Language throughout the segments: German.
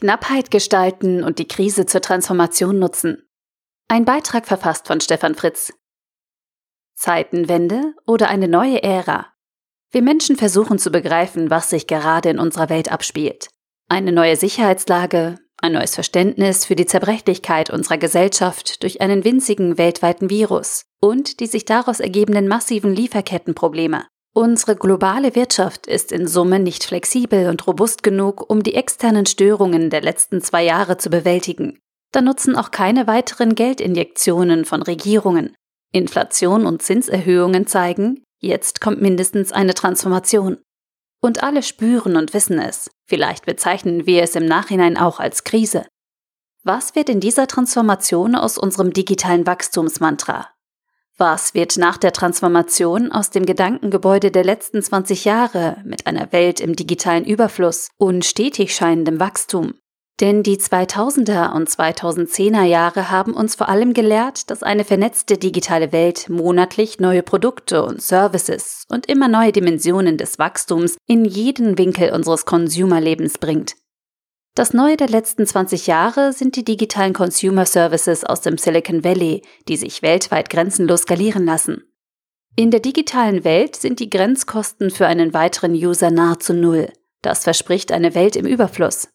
Knappheit gestalten und die Krise zur Transformation nutzen. Ein Beitrag verfasst von Stefan Fritz. Zeitenwende oder eine neue Ära? Wir Menschen versuchen zu begreifen, was sich gerade in unserer Welt abspielt. Eine neue Sicherheitslage, ein neues Verständnis für die Zerbrechlichkeit unserer Gesellschaft durch einen winzigen weltweiten Virus und die sich daraus ergebenden massiven Lieferkettenprobleme. Unsere globale Wirtschaft ist in Summe nicht flexibel und robust genug, um die externen Störungen der letzten zwei Jahre zu bewältigen. Da nutzen auch keine weiteren Geldinjektionen von Regierungen. Inflation und Zinserhöhungen zeigen, jetzt kommt mindestens eine Transformation. Und alle spüren und wissen es. Vielleicht bezeichnen wir es im Nachhinein auch als Krise. Was wird in dieser Transformation aus unserem digitalen Wachstumsmantra? Was wird nach der Transformation aus dem Gedankengebäude der letzten 20 Jahre mit einer Welt im digitalen Überfluss und stetig scheinendem Wachstum? Denn die 2000er und 2010er Jahre haben uns vor allem gelehrt, dass eine vernetzte digitale Welt monatlich neue Produkte und Services und immer neue Dimensionen des Wachstums in jeden Winkel unseres Consumerlebens bringt. Das Neue der letzten 20 Jahre sind die digitalen Consumer Services aus dem Silicon Valley, die sich weltweit grenzenlos skalieren lassen. In der digitalen Welt sind die Grenzkosten für einen weiteren User nahezu null. Das verspricht eine Welt im Überfluss.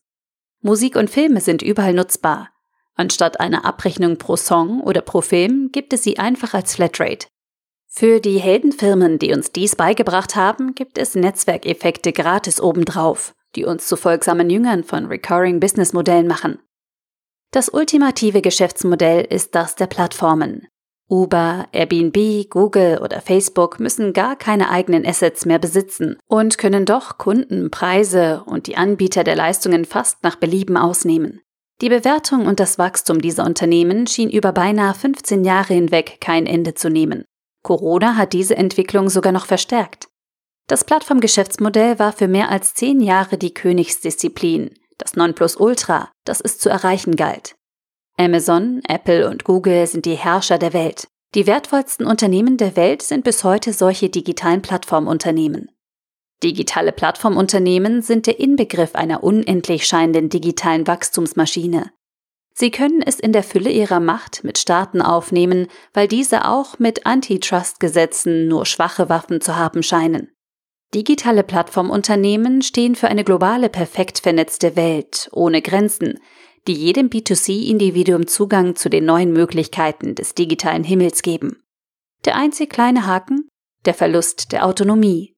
Musik und Filme sind überall nutzbar. Anstatt einer Abrechnung pro Song oder pro Film gibt es sie einfach als Flatrate. Für die Heldenfirmen, die uns dies beigebracht haben, gibt es Netzwerkeffekte gratis obendrauf, die uns zu folgsamen Jüngern von Recurring Business Modellen machen. Das ultimative Geschäftsmodell ist das der Plattformen. Uber, Airbnb, Google oder Facebook müssen gar keine eigenen Assets mehr besitzen und können doch Kunden, Preise und die Anbieter der Leistungen fast nach Belieben ausnehmen. Die Bewertung und das Wachstum dieser Unternehmen schien über beinahe 15 Jahre hinweg kein Ende zu nehmen. Corona hat diese Entwicklung sogar noch verstärkt. Das Plattformgeschäftsmodell war für mehr als zehn Jahre die Königsdisziplin, das Nonplusultra, das es zu erreichen galt. Amazon, Apple und Google sind die Herrscher der Welt. Die wertvollsten Unternehmen der Welt sind bis heute solche digitalen Plattformunternehmen. Digitale Plattformunternehmen sind der Inbegriff einer unendlich scheinenden digitalen Wachstumsmaschine. Sie können es in der Fülle ihrer Macht mit Staaten aufnehmen, weil diese auch mit Antitrust-Gesetzen nur schwache Waffen zu haben scheinen. Digitale Plattformunternehmen stehen für eine globale, perfekt vernetzte Welt ohne Grenzen, die jedem B2C-Individuum Zugang zu den neuen Möglichkeiten des digitalen Himmels geben. Der einzig kleine Haken? Der Verlust der Autonomie.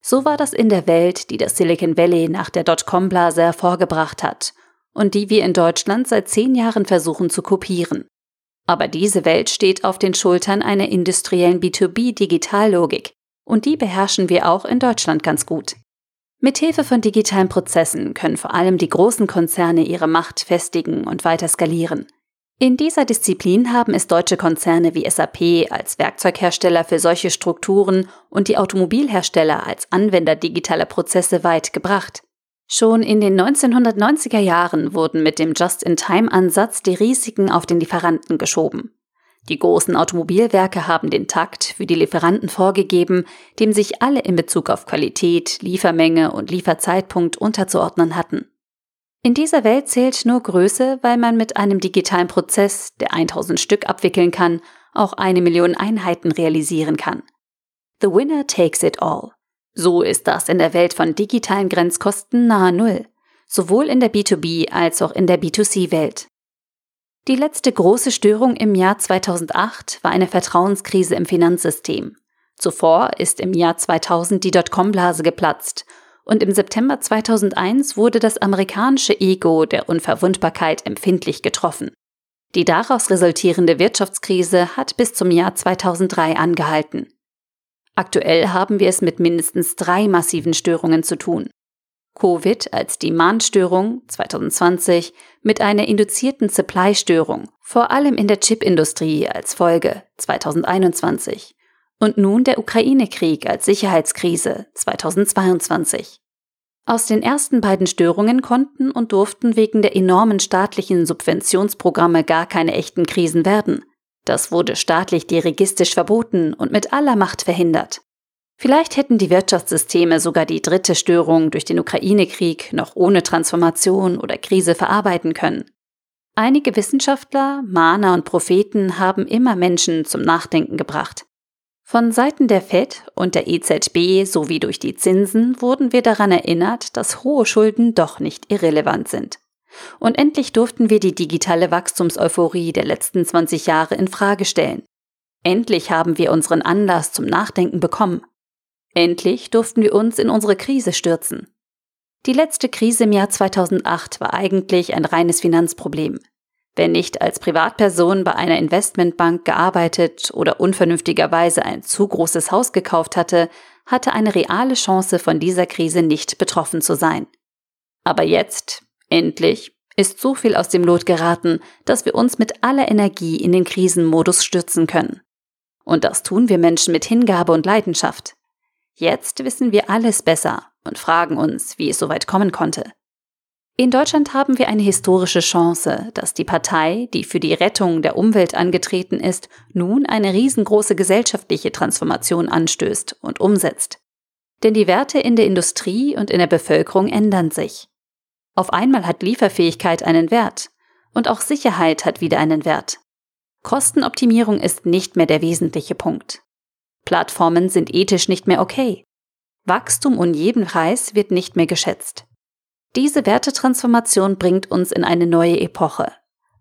So war das in der Welt, die das Silicon Valley nach der Dotcom-Blase hervorgebracht hat und die wir in Deutschland seit zehn Jahren versuchen zu kopieren. Aber diese Welt steht auf den Schultern einer industriellen B2B-Digitallogik und die beherrschen wir auch in Deutschland ganz gut. Mithilfe von digitalen Prozessen können vor allem die großen Konzerne ihre Macht festigen und weiter skalieren. In dieser Disziplin haben es deutsche Konzerne wie SAP als Werkzeughersteller für solche Strukturen und die Automobilhersteller als Anwender digitaler Prozesse weit gebracht. Schon in den 1990er Jahren wurden mit dem Just-in-Time-Ansatz die Risiken auf den Lieferanten geschoben. Die großen Automobilwerke haben den Takt für die Lieferanten vorgegeben, dem sich alle in Bezug auf Qualität, Liefermenge und Lieferzeitpunkt unterzuordnen hatten. In dieser Welt zählt nur Größe, weil man mit einem digitalen Prozess, der 1000 Stück abwickeln kann, auch eine Million Einheiten realisieren kann. The winner takes it all. So ist das in der Welt von digitalen Grenzkosten nahe Null, sowohl in der B2B als auch in der B2C-Welt. Die letzte große Störung im Jahr 2008 war eine Vertrauenskrise im Finanzsystem. Zuvor ist im Jahr 2000 die Dotcom-Blase geplatzt und im September 2001 wurde das amerikanische Ego der Unverwundbarkeit empfindlich getroffen. Die daraus resultierende Wirtschaftskrise hat bis zum Jahr 2003 angehalten. Aktuell haben wir es mit mindestens drei massiven Störungen zu tun. Covid als Demand-Störung 2020 mit einer induzierten Supply-Störung, vor allem in der Chipindustrie als Folge 2021 und nun der Ukraine-Krieg als Sicherheitskrise 2022. Aus den ersten beiden Störungen konnten und durften wegen der enormen staatlichen Subventionsprogramme gar keine echten Krisen werden. Das wurde staatlich dirigistisch verboten und mit aller Macht verhindert. Vielleicht hätten die Wirtschaftssysteme sogar die dritte Störung durch den Ukraine-Krieg noch ohne Transformation oder Krise verarbeiten können. Einige Wissenschaftler, Mahner und Propheten haben immer Menschen zum Nachdenken gebracht. Von Seiten der Fed und der EZB sowie durch die Zinsen wurden wir daran erinnert, dass hohe Schulden doch nicht irrelevant sind. Und endlich durften wir die digitale Wachstumseuphorie der letzten 20 Jahre in Frage stellen. Endlich haben wir unseren Anlass zum Nachdenken bekommen. Endlich durften wir uns in unsere Krise stürzen. Die letzte Krise im Jahr 2008 war eigentlich ein reines Finanzproblem. Wer nicht als Privatperson bei einer Investmentbank gearbeitet oder unvernünftigerweise ein zu großes Haus gekauft hatte, hatte eine reale Chance von dieser Krise nicht betroffen zu sein. Aber jetzt, endlich, ist so viel aus dem Lot geraten, dass wir uns mit aller Energie in den Krisenmodus stürzen können. Und das tun wir Menschen mit Hingabe und Leidenschaft. Jetzt wissen wir alles besser und fragen uns, wie es so weit kommen konnte. In Deutschland haben wir eine historische Chance, dass die Partei, die für die Rettung der Umwelt angetreten ist, nun eine riesengroße gesellschaftliche Transformation anstößt und umsetzt. Denn die Werte in der Industrie und in der Bevölkerung ändern sich. Auf einmal hat Lieferfähigkeit einen Wert und auch Sicherheit hat wieder einen Wert. Kostenoptimierung ist nicht mehr der wesentliche Punkt. Plattformen sind ethisch nicht mehr okay. Wachstum um jeden Preis wird nicht mehr geschätzt. Diese Wertetransformation bringt uns in eine neue Epoche.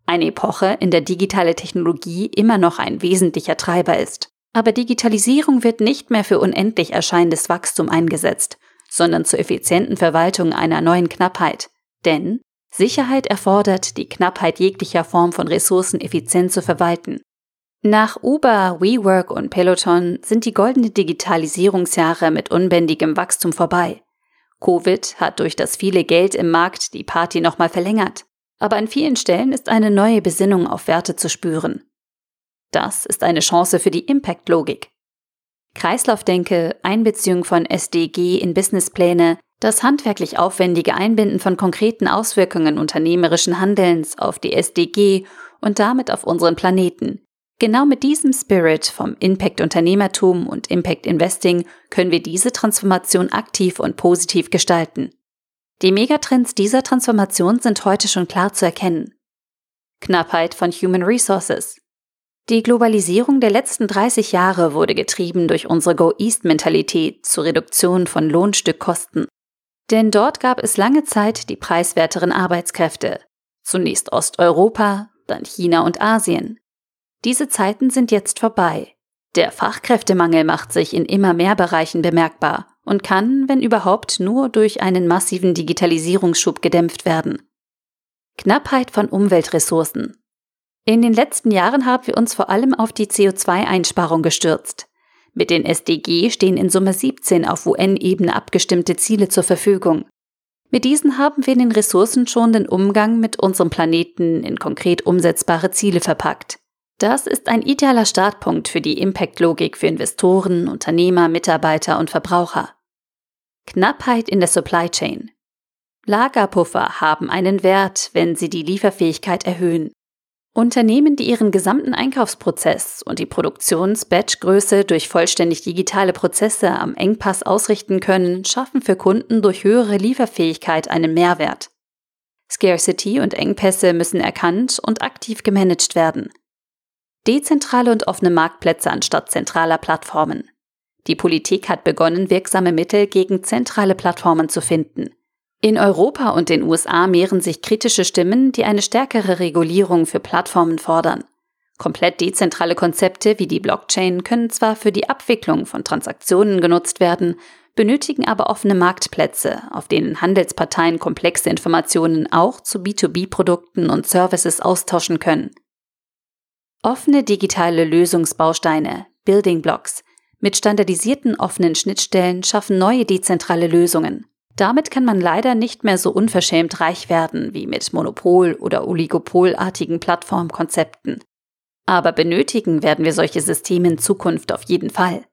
Eine Epoche, in der digitale Technologie immer noch ein wesentlicher Treiber ist. Aber Digitalisierung wird nicht mehr für unendlich erscheinendes Wachstum eingesetzt, sondern zur effizienten Verwaltung einer neuen Knappheit. Denn Sicherheit erfordert, die Knappheit jeglicher Form von Ressourcen effizient zu verwalten. Nach Uber, WeWork und Peloton sind die goldenen Digitalisierungsjahre mit unbändigem Wachstum vorbei. Covid hat durch das viele Geld im Markt die Party nochmal verlängert. Aber an vielen Stellen ist eine neue Besinnung auf Werte zu spüren. Das ist eine Chance für die Impact-Logik. Kreislaufdenke, Einbeziehung von SDG in Businesspläne, das handwerklich aufwendige Einbinden von konkreten Auswirkungen unternehmerischen Handelns auf die SDG und damit auf unseren Planeten, Genau mit diesem Spirit vom Impact-Unternehmertum und Impact-Investing können wir diese Transformation aktiv und positiv gestalten. Die Megatrends dieser Transformation sind heute schon klar zu erkennen. Knappheit von Human Resources. Die Globalisierung der letzten 30 Jahre wurde getrieben durch unsere Go-East-Mentalität zur Reduktion von Lohnstückkosten. Denn dort gab es lange Zeit die preiswerteren Arbeitskräfte. Zunächst Osteuropa, dann China und Asien. Diese Zeiten sind jetzt vorbei. Der Fachkräftemangel macht sich in immer mehr Bereichen bemerkbar und kann, wenn überhaupt, nur durch einen massiven Digitalisierungsschub gedämpft werden. Knappheit von Umweltressourcen. In den letzten Jahren haben wir uns vor allem auf die CO2-Einsparung gestürzt. Mit den SDG stehen in Summe 17 auf UN-Ebene abgestimmte Ziele zur Verfügung. Mit diesen haben wir den ressourcenschonenden Umgang mit unserem Planeten in konkret umsetzbare Ziele verpackt. Das ist ein idealer Startpunkt für die Impact-Logik für Investoren, Unternehmer, Mitarbeiter und Verbraucher. Knappheit in der Supply Chain. Lagerpuffer haben einen Wert, wenn sie die Lieferfähigkeit erhöhen. Unternehmen, die ihren gesamten Einkaufsprozess und die Produktions-Batch-Größe durch vollständig digitale Prozesse am Engpass ausrichten können, schaffen für Kunden durch höhere Lieferfähigkeit einen Mehrwert. Scarcity und Engpässe müssen erkannt und aktiv gemanagt werden. Dezentrale und offene Marktplätze anstatt zentraler Plattformen. Die Politik hat begonnen, wirksame Mittel gegen zentrale Plattformen zu finden. In Europa und den USA mehren sich kritische Stimmen, die eine stärkere Regulierung für Plattformen fordern. Komplett dezentrale Konzepte wie die Blockchain können zwar für die Abwicklung von Transaktionen genutzt werden, benötigen aber offene Marktplätze, auf denen Handelsparteien komplexe Informationen auch zu B2B-Produkten und Services austauschen können. Offene digitale Lösungsbausteine, Building Blocks, mit standardisierten offenen Schnittstellen schaffen neue dezentrale Lösungen. Damit kann man leider nicht mehr so unverschämt reich werden wie mit Monopol- oder Oligopolartigen Plattformkonzepten. Aber benötigen werden wir solche Systeme in Zukunft auf jeden Fall.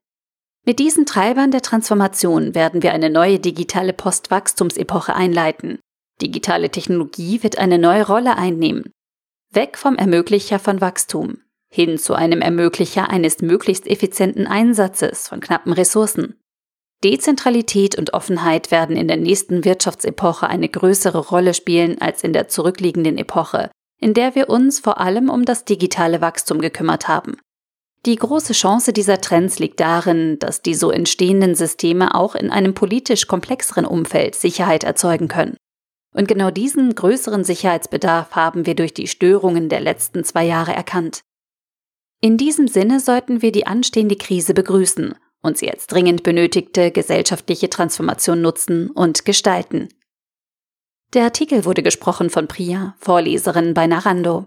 Mit diesen Treibern der Transformation werden wir eine neue digitale Postwachstumsepoche einleiten. Digitale Technologie wird eine neue Rolle einnehmen. Weg vom Ermöglicher von Wachstum hin zu einem Ermöglicher eines möglichst effizienten Einsatzes von knappen Ressourcen. Dezentralität und Offenheit werden in der nächsten Wirtschaftsepoche eine größere Rolle spielen als in der zurückliegenden Epoche, in der wir uns vor allem um das digitale Wachstum gekümmert haben. Die große Chance dieser Trends liegt darin, dass die so entstehenden Systeme auch in einem politisch komplexeren Umfeld Sicherheit erzeugen können. Und genau diesen größeren Sicherheitsbedarf haben wir durch die Störungen der letzten zwei Jahre erkannt. In diesem Sinne sollten wir die anstehende Krise begrüßen und sie als dringend benötigte gesellschaftliche Transformation nutzen und gestalten. Der Artikel wurde gesprochen von Priya, Vorleserin bei Narando.